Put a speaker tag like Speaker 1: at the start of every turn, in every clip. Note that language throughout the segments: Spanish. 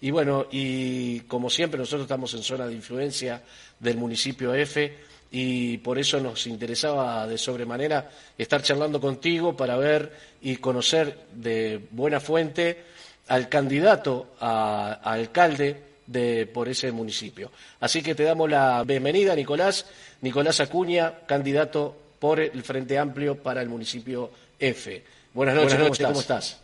Speaker 1: y bueno, y como siempre nosotros estamos en zona de influencia del municipio F y por eso nos interesaba de sobremanera estar charlando contigo para ver y conocer de buena fuente al candidato a, alcalde de, por ese municipio. Así que te damos la bienvenida, Nicolás. Nicolás Acuña, candidato por el Frente Amplio para el municipio F. Buenas noches, ¿cómo estás?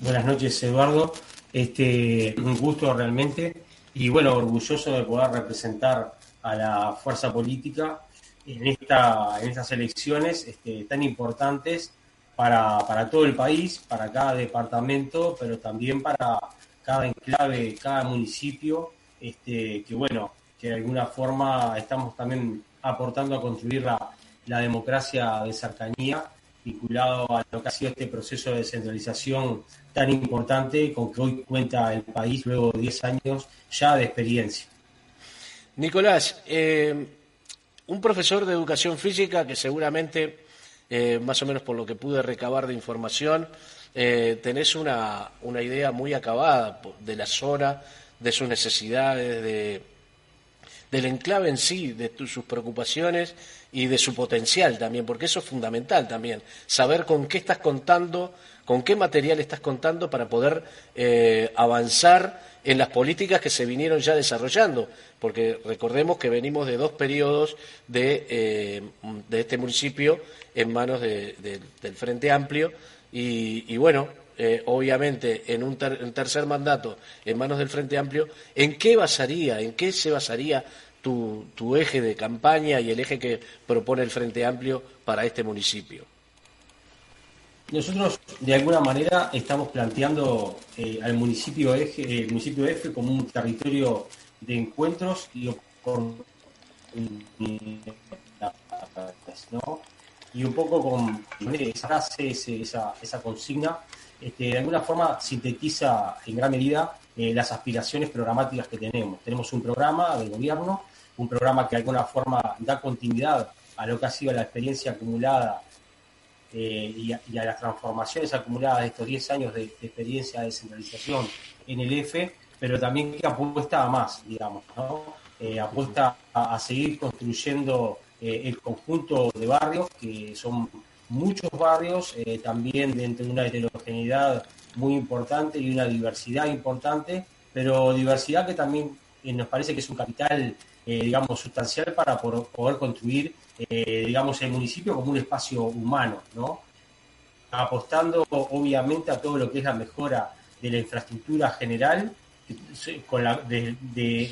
Speaker 2: Buenas noches, Eduardo. Este, un gusto realmente y bueno, orgulloso de poder representar a la fuerza política en, esta, en estas elecciones este, tan importantes para, para todo el país, para cada departamento, pero también para cada enclave, cada municipio, este, que bueno, que de alguna forma estamos también aportando a construir la, la democracia de cercanía vinculado a lo que ha sido este proceso de descentralización tan importante con que hoy cuenta el país luego de 10 años ya de experiencia.
Speaker 1: Nicolás, eh, un profesor de educación física que seguramente, eh, más o menos por lo que pude recabar de información, eh, tenés una, una idea muy acabada de la zona, de sus necesidades, de, del enclave en sí, de sus preocupaciones y de su potencial también, porque eso es fundamental también, saber con qué estás contando, con qué material estás contando para poder eh, avanzar en las políticas que se vinieron ya desarrollando, porque recordemos que venimos de dos periodos de, eh, de este municipio en manos del Frente Amplio y, bueno, eh, obviamente en un, tercer mandato en manos del Frente Amplio, ¿en qué basaría, en qué se basaría tu, eje de campaña y el eje que propone el Frente Amplio para este municipio?
Speaker 2: Nosotros, de alguna manera, estamos planteando eh, al municipio eje, el municipio F como un territorio de encuentros y ¿no? Un poco con esa consigna, este, de alguna forma sintetiza en gran medida eh, las aspiraciones programáticas que tenemos. Tenemos un programa de gobierno un programa que de alguna forma da continuidad a lo que ha sido la experiencia acumulada eh, y, a, las transformaciones acumuladas de estos 10 años de, experiencia de descentralización en el EFE, pero también que apuesta a más, digamos, ¿no? Eh, apuesta a, seguir construyendo el conjunto de barrios, que son muchos barrios, también dentro de una heterogeneidad muy importante y una diversidad importante, pero diversidad que también nos parece que es un capital eh, digamos, sustancial para poder construir, eh, digamos, el municipio como un espacio humano, ¿no? Apostando, obviamente, a todo lo que es la mejora de la infraestructura general, con la, de,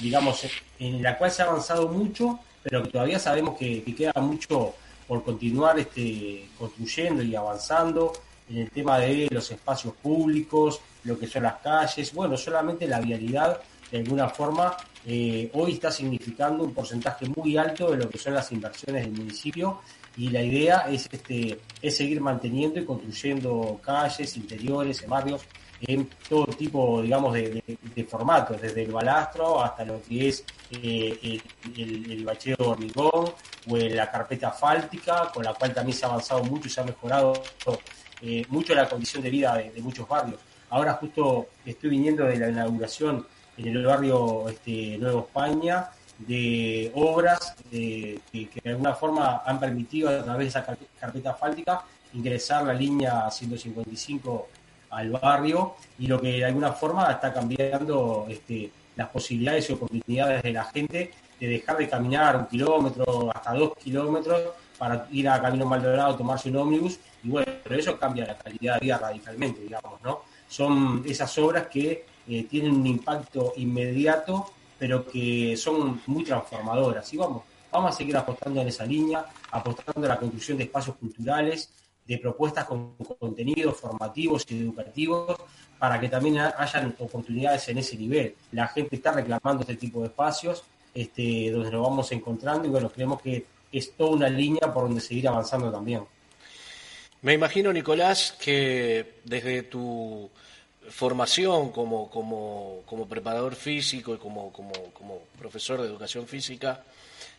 Speaker 2: digamos, en la cual se ha avanzado mucho, pero que todavía sabemos que, queda mucho por continuar este, construyendo y avanzando en el tema de los espacios públicos, lo que son las calles, bueno, solamente la vialidad de alguna forma eh, hoy está significando un porcentaje muy alto de lo que son las inversiones del municipio y la idea es, este, es seguir manteniendo y construyendo calles, interiores, barrios, en todo tipo, digamos, de, formatos, desde el balastro hasta lo que es eh, el, el, bacheo hormigón o la carpeta asfáltica, con la cual también se ha avanzado mucho y se ha mejorado eh, mucho la condición de vida de, muchos barrios. Ahora justo estoy viniendo de la inauguración en el barrio este, Nuevo España de obras que, de alguna forma han permitido a través de esa carpeta asfáltica ingresar la línea 155 al barrio y lo que de alguna forma está cambiando este, las posibilidades y oportunidades de la gente de dejar de caminar un kilómetro hasta dos kilómetros para ir a Camino Maldonado, tomarse un ómnibus y bueno, pero eso cambia la calidad de vida radicalmente, digamos, ¿no? Son esas obras que eh, tienen un impacto inmediato, pero que son muy transformadoras. Y vamos, vamos a seguir apostando en esa línea, apostando en la construcción de espacios culturales, de propuestas con contenidos formativos y educativos para que también hayan oportunidades en ese nivel. La gente está reclamando este tipo de espacios este, donde nos vamos encontrando y bueno, creemos que es toda una línea por donde seguir avanzando también.
Speaker 1: Me imagino, Nicolás, que desde tu formación como, como, como preparador físico y como, como, como profesor de educación física,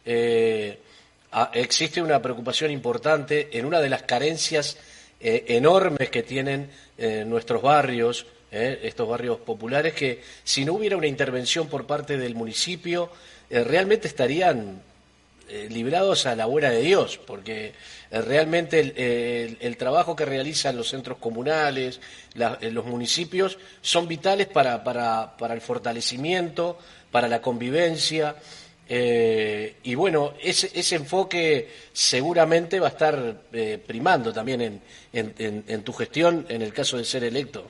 Speaker 1: eh, existe una preocupación importante en una de las carencias eh, enormes que tienen eh, nuestros barrios, estos barrios populares, que si no hubiera una intervención por parte del municipio, realmente estarían librados a la buena de Dios, porque realmente el, trabajo que realizan los centros comunales, los municipios, son vitales para, para, para el fortalecimiento, para la convivencia. Eh, y bueno, ese, ese, enfoque seguramente va a estar eh, primando también en, en, tu gestión en el caso de ser electo.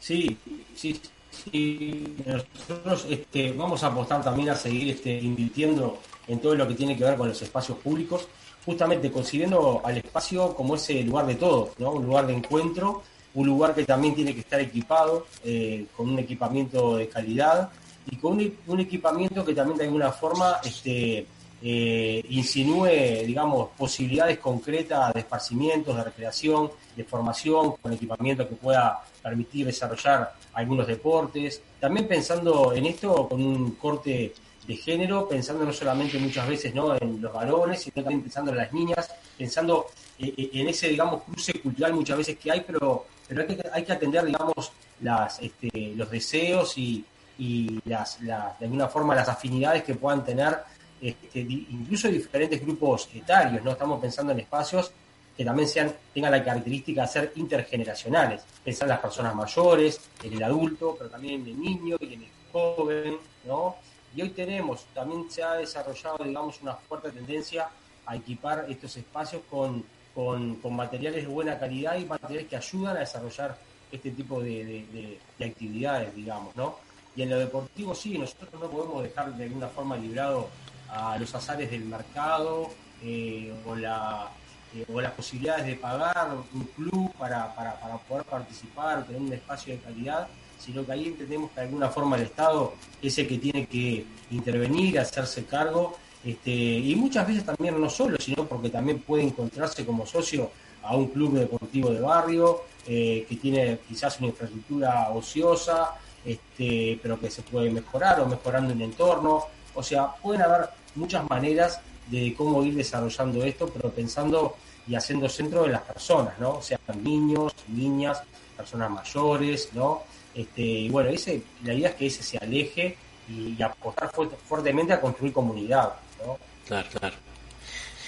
Speaker 2: Sí, sí, sí. Nosotros este, vamos a apostar también a seguir este, invirtiendo en todo lo que tiene que ver con los espacios públicos, justamente considerando al espacio como ese lugar de todo, ¿no? un lugar de encuentro, un lugar que también tiene que estar equipado eh, con un equipamiento de calidad y con un, equipamiento que también de alguna forma este, eh, insinúe, digamos, posibilidades concretas de esparcimientos, de recreación, de formación, con equipamiento que pueda permitir desarrollar algunos deportes. También pensando en esto con un corte de género, pensando no solamente muchas veces ¿no? en los varones, sino también pensando en las niñas, pensando eh, eh, en ese, digamos, cruce cultural muchas veces que hay, pero, pero hay, que, atender, digamos, las, este, los deseos y, y las, de alguna forma las afinidades que puedan tener este, incluso diferentes grupos etarios, ¿no? Estamos pensando en espacios que también sean, tengan la característica de ser intergeneracionales, pensar en las personas mayores, en el adulto, pero también en el niño y en el joven, ¿no? Y hoy tenemos, también se ha desarrollado, digamos, una fuerte tendencia a equipar estos espacios con, con, materiales de buena calidad y materiales que ayudan a desarrollar este tipo de, de actividades, digamos, ¿no? Y en lo deportivo sí, nosotros no podemos dejar de alguna forma librado a los azares del mercado eh, o, la, eh, o las posibilidades de pagar un club para, para, para poder participar tener un espacio de calidad, sino que ahí entendemos que de alguna forma el Estado es el que tiene que intervenir, hacerse cargo, este, y muchas veces también no solo, sino porque también puede encontrarse como socio a un club deportivo de barrio eh, que tiene quizás una infraestructura ociosa, este, pero que se puede mejorar o mejorando el entorno. O sea, pueden haber muchas maneras de cómo ir desarrollando esto, pero pensando y haciendo centro de las personas, ¿no? O sea, niños, niñas, personas mayores, ¿no? Este, y bueno, ese, la idea es que ese se aleje y, apostar fuertemente a construir comunidad, ¿no?
Speaker 1: Claro, claro.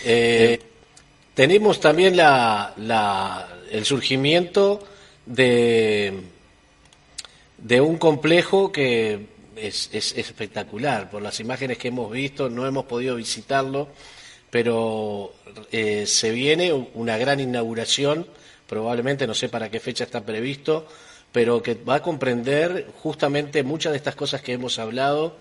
Speaker 1: Eh, tenemos también la, la, el surgimiento de de un complejo que es, espectacular. Por las imágenes que hemos visto, no hemos podido visitarlo, pero eh, se viene una gran inauguración, probablemente no sé para qué fecha está previsto, pero que va a comprender justamente muchas de estas cosas que hemos hablado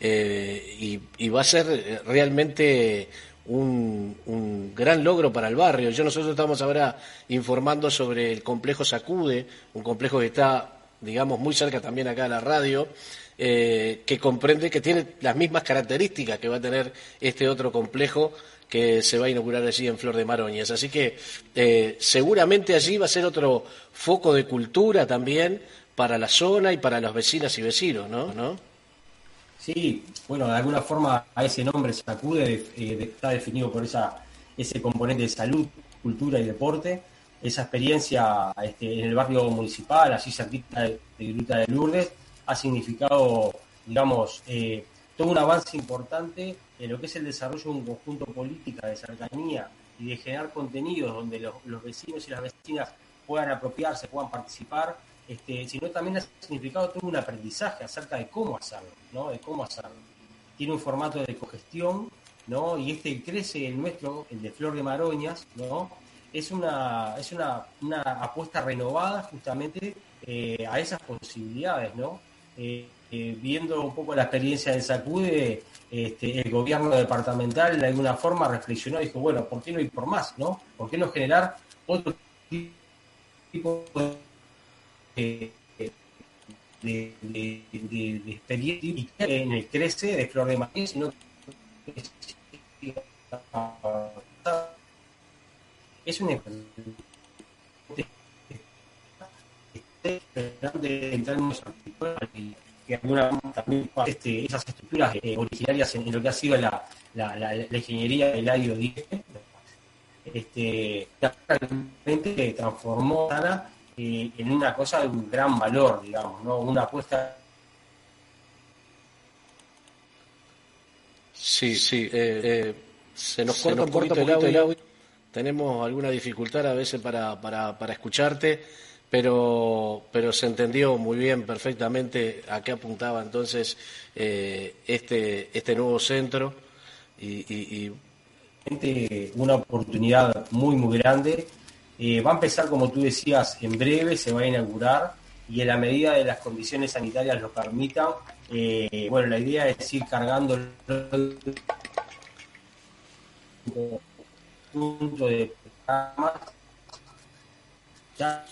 Speaker 1: eh, y, va a ser realmente un, un, gran logro para el barrio. Yo nosotros estamos ahora informando sobre el complejo Sacude, un complejo que está digamos, muy cerca también acá de la radio, eh, que comprende que tiene las mismas características que va a tener este otro complejo que se va a inaugurar allí en Flor de Maroñas. Así que eh, seguramente allí va a ser otro foco de cultura también para la zona y para las vecinas y vecinos, ¿no? ¿No?
Speaker 2: Sí, bueno, de alguna forma a ese nombre se acude, eh, está definido por esa, ese componente de salud, cultura y deporte esa experiencia este, en el barrio municipal, así cerquita de, de Gruta de Lourdes, ha significado, digamos, eh, todo un avance importante en lo que es el desarrollo de un conjunto política de cercanía y de generar contenidos donde los, vecinos y las vecinas puedan apropiarse, puedan participar, este, sino también ha significado todo un aprendizaje acerca de cómo hacerlo, ¿no? De cómo hacerlo. Tiene un formato de cogestión, ¿no? Y este crece el nuestro, el de Flor de Maroñas, ¿no? Es una, es una, una apuesta renovada justamente eh, a esas posibilidades, ¿no? Eh, eh, viendo un poco la experiencia de Sacude, este, el gobierno departamental de alguna forma reflexionó y dijo, bueno, ¿por qué no ir por más, no? ¿Por qué no generar otro tipo de de, de, experiencia en el crece de Flor de Maíz, sino es un en términos que alguna también este, esas estructuras eh, originarias en, lo que ha sido la, la, la, la ingeniería del año 10 este, realmente transformó Sana eh, en una cosa de un gran valor, digamos, ¿no? Una apuesta.
Speaker 1: Sí, sí, eh, eh, se nos corta un poquito, el, audio, Tenemos alguna dificultad a veces para, para, para escucharte, pero, pero se entendió muy bien, perfectamente a qué apuntaba entonces este, este nuevo centro y, y
Speaker 2: una oportunidad muy, muy grande. Eh, va a empezar, como tú decías, en breve, se va a inaugurar y en la medida de las condiciones sanitarias lo permitan, eh, bueno, la idea es ir cargando el punto de ya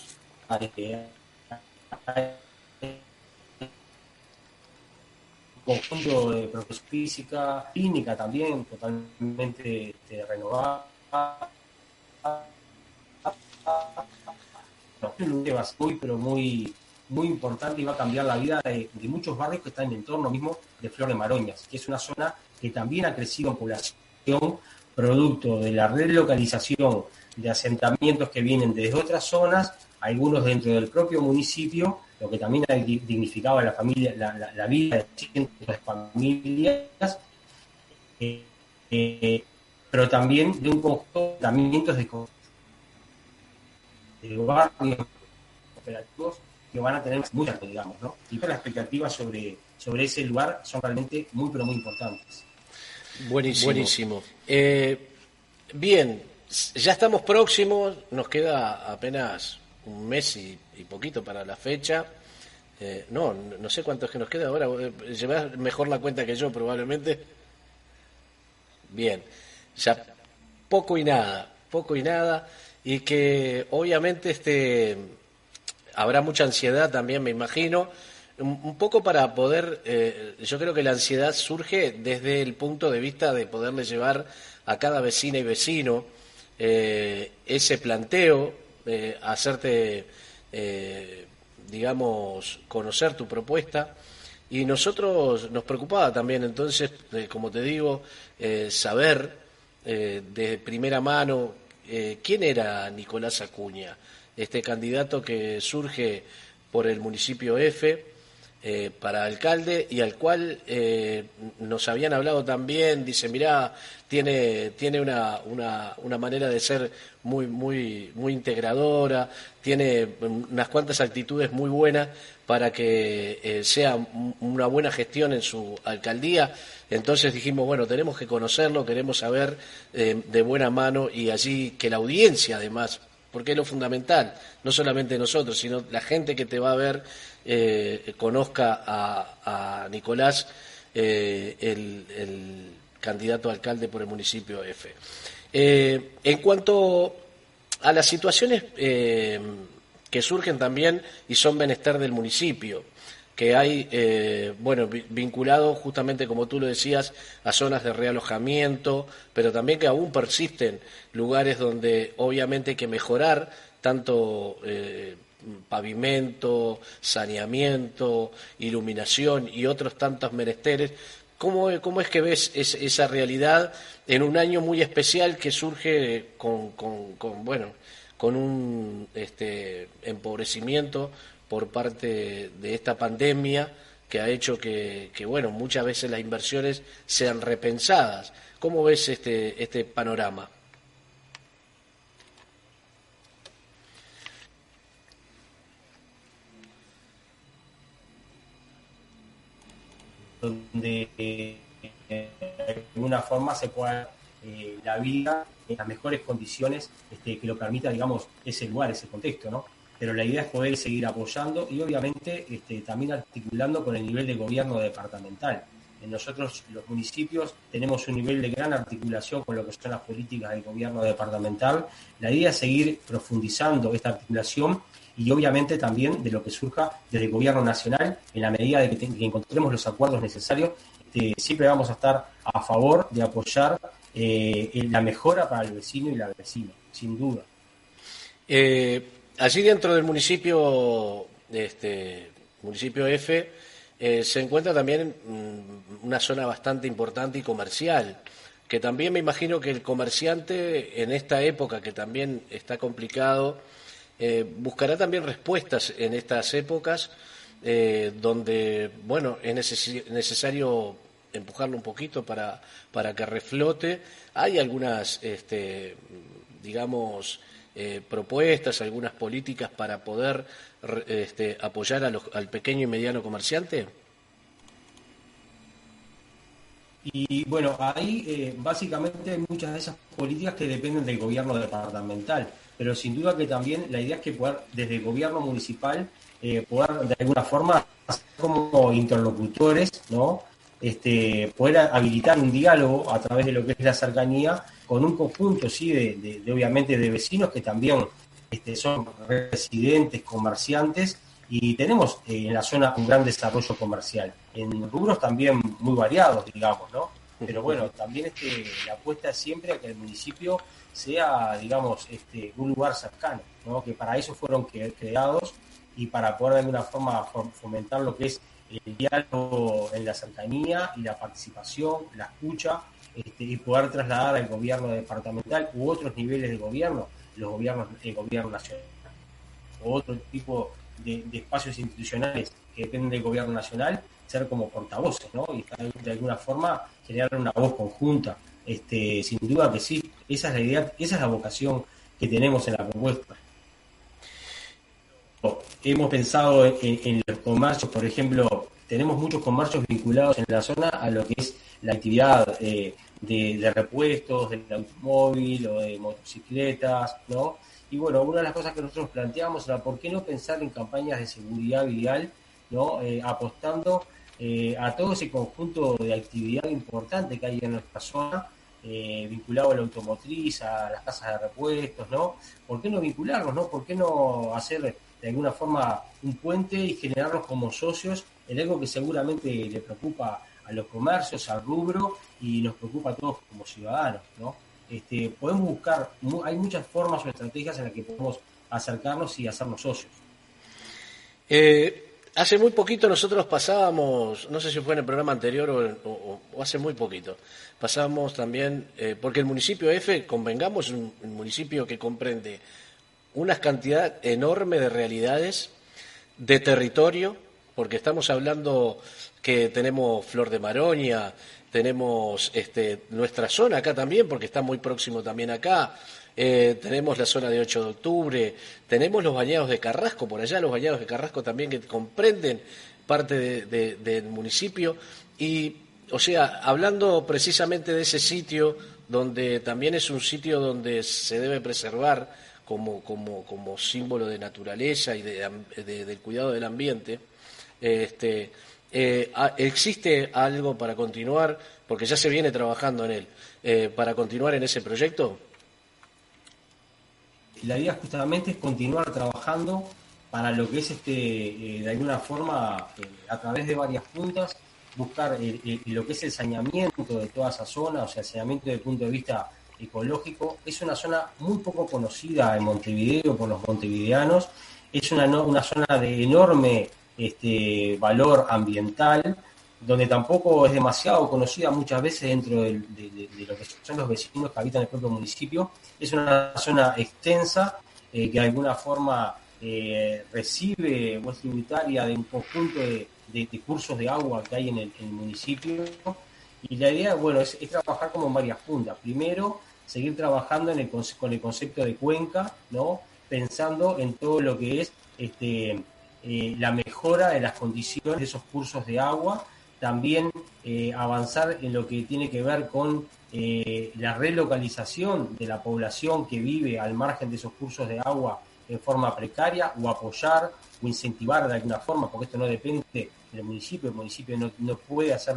Speaker 2: conjunto de profesores física, clínica también, totalmente este, renovada. muy, pero muy, muy importante y va a cambiar la vida de, muchos barrios que están en el entorno mismo de Flores Maroñas, que es una zona que también ha crecido en población, producto de la relocalización de asentamientos que vienen desde otras zonas, algunos dentro del propio municipio, lo que también dignificaba la familia, la, vida de cientos de familias, eh, eh, pero también de un conjunto de tratamientos de, de barrios operativos que van a tener muchas, digamos, ¿no? Y las expectativas sobre, sobre ese lugar son realmente muy, pero muy importantes.
Speaker 1: Buenísimo. Buenísimo. Eh, bien, ya estamos próximos, nos queda apenas un mes y, poquito para la fecha. Eh, no, no sé cuánto es que nos queda ahora. Eh, llevas mejor la cuenta que yo, probablemente. Bien, ya poco y nada, poco y nada. Y que obviamente este habrá mucha ansiedad también, me imagino. Un, poco para poder, eh, yo creo que la ansiedad surge desde el punto de vista de poderle llevar a cada vecina y vecino ese planteo eh, hacerte, eh, digamos, conocer tu propuesta. Y nosotros nos preocupaba también, entonces, eh, como te digo, saber de primera mano quién era Nicolás Acuña, este candidato que surge por el municipio F eh, para alcalde y al cual eh, nos habían hablado también, dice, mirá, tiene, tiene una, una, una, manera de ser muy, muy, muy integradora, tiene unas cuantas actitudes muy buenas para que eh, sea una buena gestión en su alcaldía. Entonces dijimos, bueno, tenemos que conocerlo, queremos saber de buena mano y allí que la audiencia además porque es lo fundamental, no solamente nosotros, sino la gente que te va a ver eh, conozca a, Nicolás, eh, el, candidato a alcalde por el municipio F. Eh, en cuanto a las situaciones que surgen también y son bienestar del municipio, que hay, bueno, vinculado justamente, como tú lo decías, a zonas de realojamiento, pero también que aún persisten lugares donde obviamente hay que mejorar tanto pavimento, saneamiento, iluminación y otros tantos menesteres. ¿Cómo, cómo es que ves esa realidad en un año muy especial que surge con, con, bueno, con un este, empobrecimiento por parte de esta pandemia que ha hecho que, bueno, muchas veces las inversiones sean repensadas? ¿Cómo ves este, este panorama?
Speaker 2: donde eh, de alguna forma se pueda eh, la vida en las mejores condiciones este, que lo permita, digamos, ese lugar, ese contexto, ¿no? Pero la idea es poder seguir apoyando y obviamente este, también articulando con el nivel de gobierno departamental. nosotros los municipios tenemos un nivel de gran articulación con lo que son las políticas del gobierno departamental. La idea es seguir profundizando esta articulación y obviamente también de lo que surja desde el gobierno nacional en la medida de que, encontremos los acuerdos necesarios. Este, siempre vamos a estar a favor de apoyar eh, la mejora para el vecino y la vecina, sin duda.
Speaker 1: Eh, allí dentro del municipio, este, municipio F, eh, se encuentra también mm, una zona bastante importante y comercial, que también me imagino que el comerciante en esta época que también está complicado, eh, buscará también respuestas en estas épocas eh, donde, bueno, es necesario empujarlo un poquito para, para que reflote. Hay algunas, este, digamos, propuestas, algunas políticas para poder este, apoyar al pequeño y mediano comerciante?
Speaker 2: Y bueno, ahí eh, básicamente muchas de esas políticas que dependen del gobierno departamental, pero sin duda que también la idea es que poder, desde el gobierno municipal, eh, poder de alguna forma, como interlocutores, ¿no? Este, poder habilitar un diálogo a través de lo que es la cercanía con un conjunto, sí, de, obviamente de vecinos que también este, son residentes, comerciantes, y tenemos eh, en la zona un gran desarrollo comercial, en rubros también muy variados, digamos, ¿no? Pero bueno, también este, la apuesta es siempre a que el municipio sea, digamos, este, un lugar cercano, ¿no? Que para eso fueron creados y para poder de alguna forma fomentar lo que es el diálogo en la cercanía y la participación, la escucha, este, y poder trasladar al gobierno departamental u otros niveles de gobierno los gobiernos, el gobierno nacional, o otro tipo de, espacios institucionales que dependen del gobierno nacional, ser como portavoces, ¿no? Y de alguna forma generar una voz conjunta. Este, sin duda que sí, esa es la idea, esa es la vocación que tenemos en la propuesta. Hemos pensado en, los comercios, por ejemplo, tenemos muchos comercios vinculados en la zona a lo que es la actividad eh, de, repuestos, del automóvil o de motocicletas, ¿no? Y bueno, una de las cosas que nosotros planteamos era por qué no pensar en campañas de seguridad vial, ¿no? Eh, apostando eh, a todo ese conjunto de actividad importante que hay en nuestra zona, eh, vinculado a la automotriz, a las casas de repuestos, ¿no? ¿Por qué no vincularlos, no? ¿Por qué no hacer de alguna forma un puente y generarlos como socios en algo que seguramente le preocupa a los comercios, al rubro y nos preocupa a todos como ciudadanos, ¿no? Este, podemos buscar, hay muchas formas o estrategias en las que podemos acercarnos y hacernos socios.
Speaker 1: Eh, hace muy poquito nosotros pasábamos, no sé si fue en el programa anterior o, hace muy poquito, pasábamos también, eh, porque el municipio F, convengamos, es un municipio que comprende una cantidad enorme de realidades, de territorio, porque estamos hablando que tenemos Flor de Maroña, tenemos este, nuestra zona acá también, porque está muy próximo también acá, eh, tenemos la zona de 8 de octubre, tenemos los bañados de Carrasco, por allá los bañados de Carrasco también que comprenden parte del municipio, y, o sea, hablando precisamente de ese sitio, donde también es un sitio donde se debe preservar como, como, como símbolo de naturaleza y de, del cuidado del ambiente, este, eh, ¿Existe algo para continuar? Porque ya se viene trabajando en él. Eh, ¿Para continuar en ese proyecto?
Speaker 2: La idea justamente es continuar trabajando para lo que es, este, eh, de alguna forma, a través de varias puntas, buscar lo que es el saneamiento de toda esa zona, o sea, el saneamiento desde el punto de vista ecológico. Es una zona muy poco conocida en Montevideo por los montevideanos. Es una, una zona de enorme este valor ambiental, donde tampoco es demasiado conocida muchas veces dentro de, lo que son los vecinos que habitan el propio municipio. Es una zona extensa eh, que de alguna forma eh, recibe o es tributaria de un conjunto de, cursos de agua que hay en el, municipio. Y la idea, bueno, es, trabajar como en varias puntas. Primero, seguir trabajando en el, con el concepto de cuenca, ¿no? Pensando en todo lo que es este, eh, la mejora de las condiciones de esos cursos de agua, también eh, avanzar en lo que tiene que ver con eh, la relocalización de la población que vive al margen de esos cursos de agua en forma precaria o apoyar o incentivar de alguna forma, porque esto no depende del municipio, el municipio no, puede hacer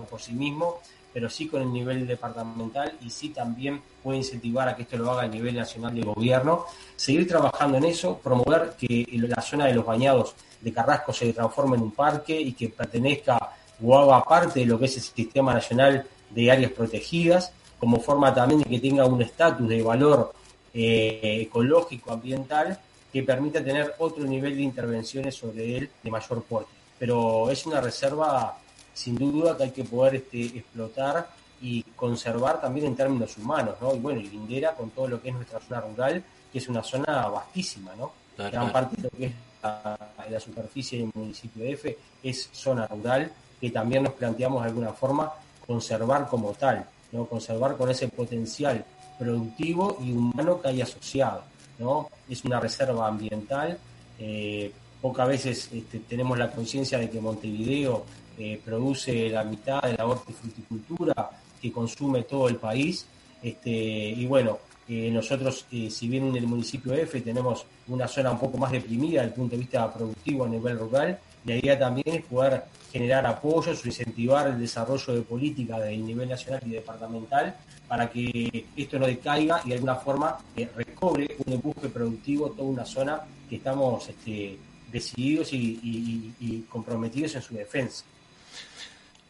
Speaker 2: por sí mismo, pero sí con el nivel departamental y sí también puede incentivar a que esto lo haga a nivel nacional de gobierno. Seguir trabajando en eso, promover que la zona de los bañados de Carrasco se transforme en un parque y que pertenezca o haga parte de lo que es el Sistema Nacional de Áreas Protegidas, como forma también de que tenga un estatus de valor eh, ecológico, ambiental, que permita tener otro nivel de intervenciones sobre él de mayor porte. Pero es una reserva sin duda que hay que poder este, explotar y conservar también en términos humanos, ¿no? Y bueno, y Lindera con todo lo que es nuestra zona rural, que es una zona vastísima, ¿no? Gran parte de lo que es la, la superficie del municipio de F es zona rural, que también nos planteamos de alguna forma conservar como tal, ¿no? Conservar con ese potencial productivo y humano que hay asociado, ¿no? Es una reserva ambiental, eh, pocas veces este, tenemos la conciencia de que Montevideo eh, produce la mitad de la hortifruticultura que consume todo el país. Este, y bueno, eh, nosotros, eh, si bien en el municipio F tenemos una zona un poco más deprimida desde el punto de vista productivo a nivel rural, la idea también es poder generar apoyos o incentivar el desarrollo de políticas de nivel nacional y departamental para que esto no decaiga y de alguna forma recobre un empuje productivo toda una zona que estamos este, decididos y comprometidos en su defensa.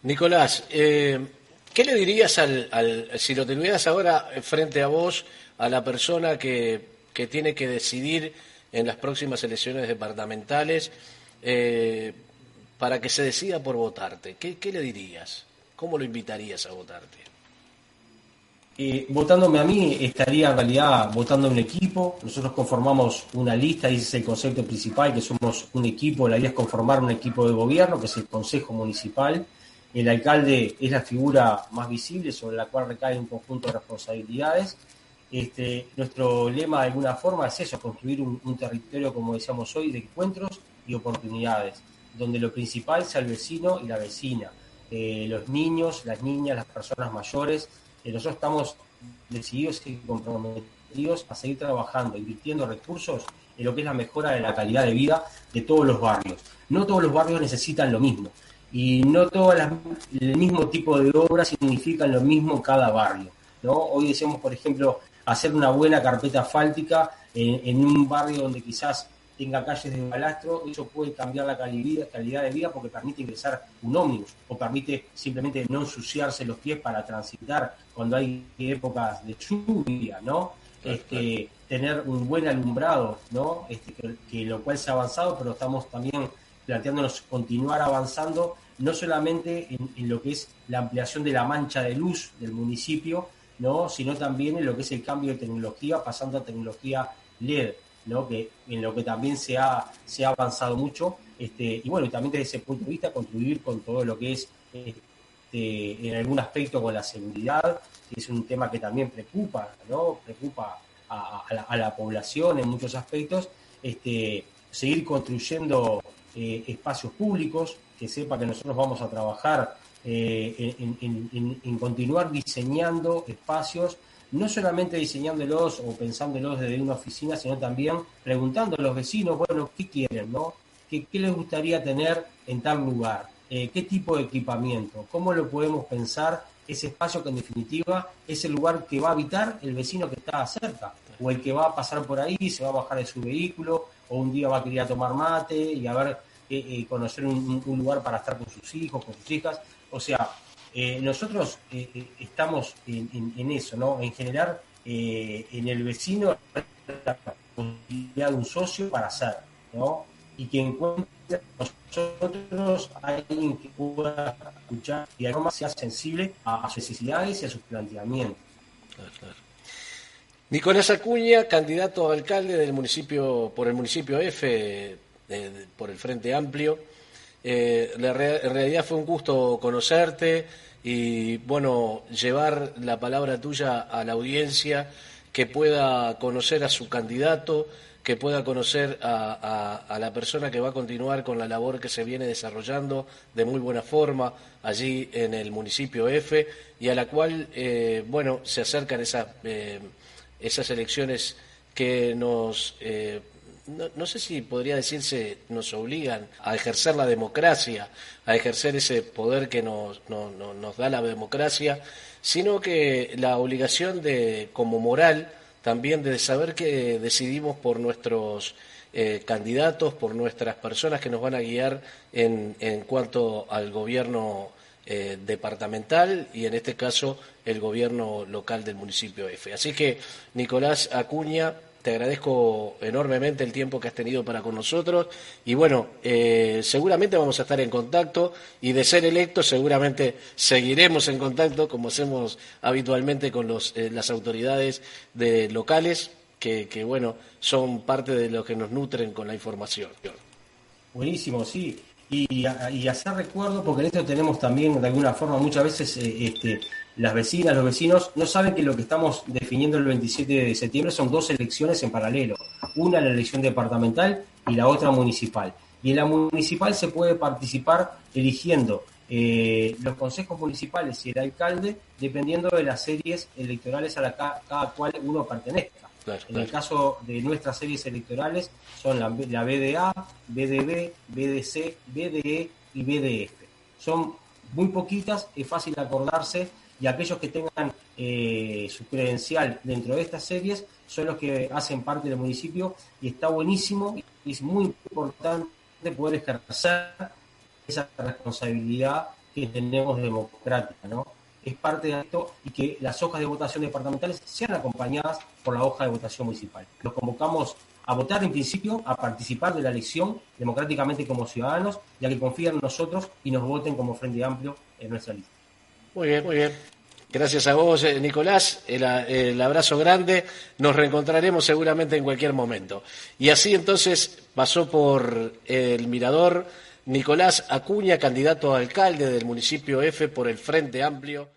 Speaker 1: Nicolás, eh, ¿qué le dirías al, si lo tuvieras ahora frente a vos, a la persona que, tiene que decidir en las próximas elecciones departamentales eh, para que se decida por votarte? ¿Qué, le dirías? ¿Cómo lo invitarías a votarte?
Speaker 2: Votándome a mí, estaría en realidad votando un equipo. Nosotros conformamos una lista, y ese es el concepto principal, que somos un equipo. La idea es conformar un equipo de gobierno, que es el Consejo Municipal el alcalde es la figura más visible sobre la cual recae un conjunto de responsabilidades. Este, nuestro lema de alguna forma es eso, construir un, territorio, como decíamos hoy, de encuentros y oportunidades, donde lo principal sea el vecino y la vecina, eh, los niños, las niñas, las personas mayores. Nosotros estamos decididos y comprometidos a seguir trabajando, invirtiendo recursos en lo que es la mejora de la calidad de vida de todos los barrios. No todos los barrios necesitan lo mismo y no todo el mismo tipo de obras significan lo mismo en cada barrio. Hoy decimos, por ejemplo, hacer una buena carpeta asfáltica en, un barrio donde quizás tenga calles de balastro, eso puede cambiar la calidad, calidad de vida porque permite ingresar un ómnibus o permite simplemente no ensuciarse los pies para transitar cuando hay épocas de lluvia, ¿no? Este, tener un buen alumbrado, ¿no? Este, que, lo cual se ha avanzado, pero estamos también planteándonos continuar avanzando no solamente en, lo que es la ampliación de la mancha de luz del municipio, ¿no? sino también en lo que es el cambio de tecnología, pasando a tecnología LED, que en lo que también se ha, se ha avanzado mucho. Este, y bueno, también desde ese punto de vista, contribuir con todo lo que es este, en algún aspecto con la seguridad, que es un tema que también preocupa, ¿no? preocupa a, la, población en muchos aspectos. Este, seguir construyendo eh, espacios públicos, que sepa que nosotros vamos a trabajar eh, en, continuar diseñando espacios, no solamente diseñándolos o pensándolos desde una oficina, sino también preguntando a los vecinos, bueno, ¿qué quieren? No? ¿Qué, les gustaría tener en tal lugar? Eh, ¿Qué tipo de equipamiento? ¿Cómo lo podemos pensar? Ese espacio que en definitiva es el lugar que va a habitar el vecino que está cerca, o el que va a pasar por ahí, se va a bajar de su vehículo, o un día va a querer tomar mate y a ver eh, conocer un, lugar para estar con sus hijos, con sus hijas. O sea, eh, nosotros eh, estamos en, eso, ¿no? En generar en el vecino la posibilidad de un socio para hacer, ¿no? Y que encuentre nosotros alguien que pueda escuchar y además sea sensible a, sus necesidades y a sus planteamientos.
Speaker 1: Nicolás Acuña, candidato a alcalde del municipio por el municipio F por el Frente Amplio. Eh, en realidad fue un gusto conocerte y, bueno, llevar la palabra tuya a la audiencia, que pueda conocer a su candidato, que pueda conocer a, la persona que va a continuar con la labor que se viene desarrollando de muy buena forma allí en el municipio F y a la cual, eh, bueno, se acercan esas, eh, esas elecciones que nos no, sé si podría decirse, nos obligan a ejercer la democracia, a ejercer ese poder que nos, nos da la democracia, sino que la obligación de, como moral, también de saber que decidimos por nuestros eh, candidatos, por nuestras personas que nos van a guiar en, en cuanto al gobierno eh, departamental y en este caso el gobierno local del municipio F. Así que, Nicolás Acuña, te agradezco enormemente el tiempo que has tenido para con nosotros y bueno, eh, seguramente vamos a estar en contacto y de ser electos seguramente seguiremos en contacto como hacemos habitualmente con los, eh, las autoridades de locales que, que, bueno, son parte de lo que nos nutren con la información.
Speaker 2: Buenísimo, sí. Y, hacer recuerdo, porque en esto tenemos también de alguna forma muchas veces eh, este, las vecinas, los vecinos no saben que lo que estamos definiendo el 27 de septiembre son dos elecciones en paralelo. Una la elección departamental y la otra municipal. Y en la municipal se puede participar eligiendo eh, los consejos municipales y el alcalde dependiendo de las series electorales a la cada cual uno pertenezca. en el caso de nuestras series electorales son la, la BDA, BDB, BDC, BDE y BDF. Son muy poquitas, es fácil acordarse y aquellos que tengan eh, su credencial dentro de estas series son los que hacen parte del municipio y está buenísimo y es muy importante poder ejercer esa responsabilidad que tenemos democrática, ¿no? Es parte de esto y que las hojas de votación departamentales sean acompañadas por la hoja de votación municipal. Los convocamos a votar en principio, a participar de la elección democráticamente como ciudadanos y a que confíen en nosotros y nos voten como Frente Amplio en nuestra lista.
Speaker 1: Muy bien, muy bien. Gracias a vos, eh, Nicolás. El, abrazo grande. Nos reencontraremos seguramente en cualquier momento. Y así entonces pasó por el Mirador Nicolás Acuña, candidato a alcalde del municipio F por el Frente Amplio.